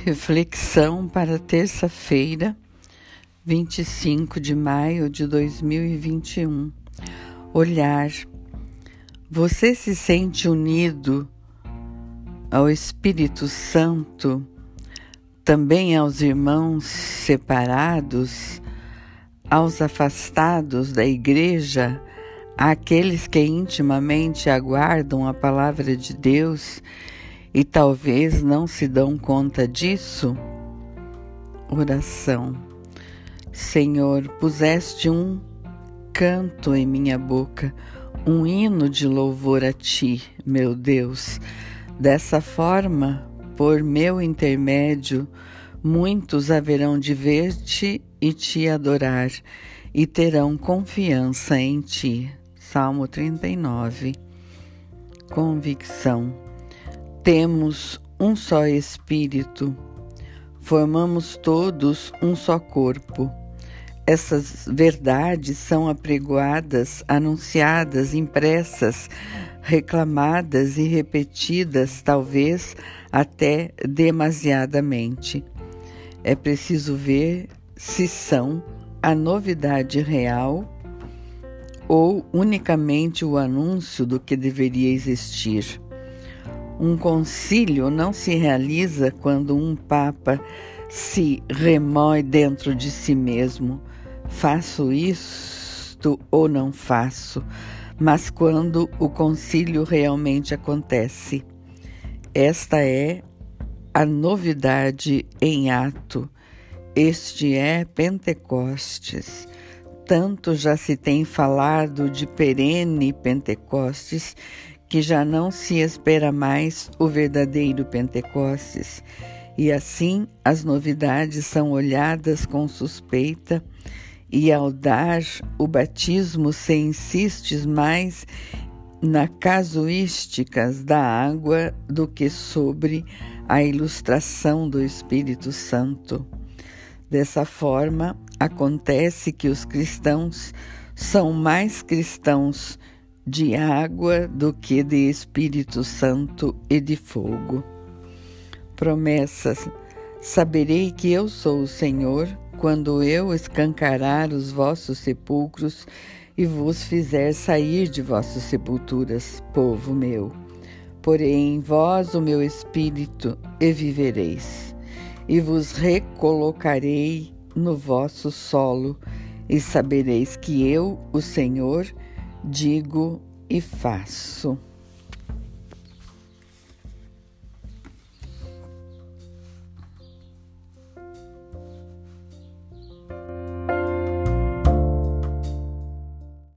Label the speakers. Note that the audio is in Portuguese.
Speaker 1: Reflexão para terça-feira, 25 de maio de 2021. Olhar. Você se sente unido ao Espírito Santo, também aos irmãos separados, aos afastados da igreja, àqueles que intimamente aguardam a palavra de Deus e talvez não se dão conta disso? Oração. Senhor, puseste um canto em minha boca, um hino de louvor a ti, meu Deus. Dessa forma, por meu intermédio, muitos haverão de ver-te e te adorar, e terão confiança em ti. Salmo 39. Convicção. Temos um só Espírito, formamos todos um só corpo. Essas verdades são apregoadas, anunciadas, impressas, reclamadas e repetidas, talvez até demasiadamente. É preciso ver se são a novidade real ou unicamente o anúncio do que deveria existir. Um concílio não se realiza quando um papa se remói dentro de si mesmo. Faço isto ou não faço, mas quando o concílio realmente acontece. Esta é a novidade em ato. Este é Pentecostes. Tanto já se tem falado de perene Pentecostes que já não se espera mais o verdadeiro Pentecostes, e assim as novidades são olhadas com suspeita, e ao dar o batismo se insistes mais na casuísticas da água do que sobre a ilustração do Espírito Santo. Dessa forma, acontece que os cristãos são mais cristãos de água do que de Espírito Santo e de fogo. Promessas: saberei que eu sou o Senhor quando eu escancarar os vossos sepulcros e vos fizer sair de vossas sepulturas, povo meu. Porém em vós o meu espírito e vivereis, e vos recolocarei no vosso solo, e sabereis que eu, o Senhor, digo e faço.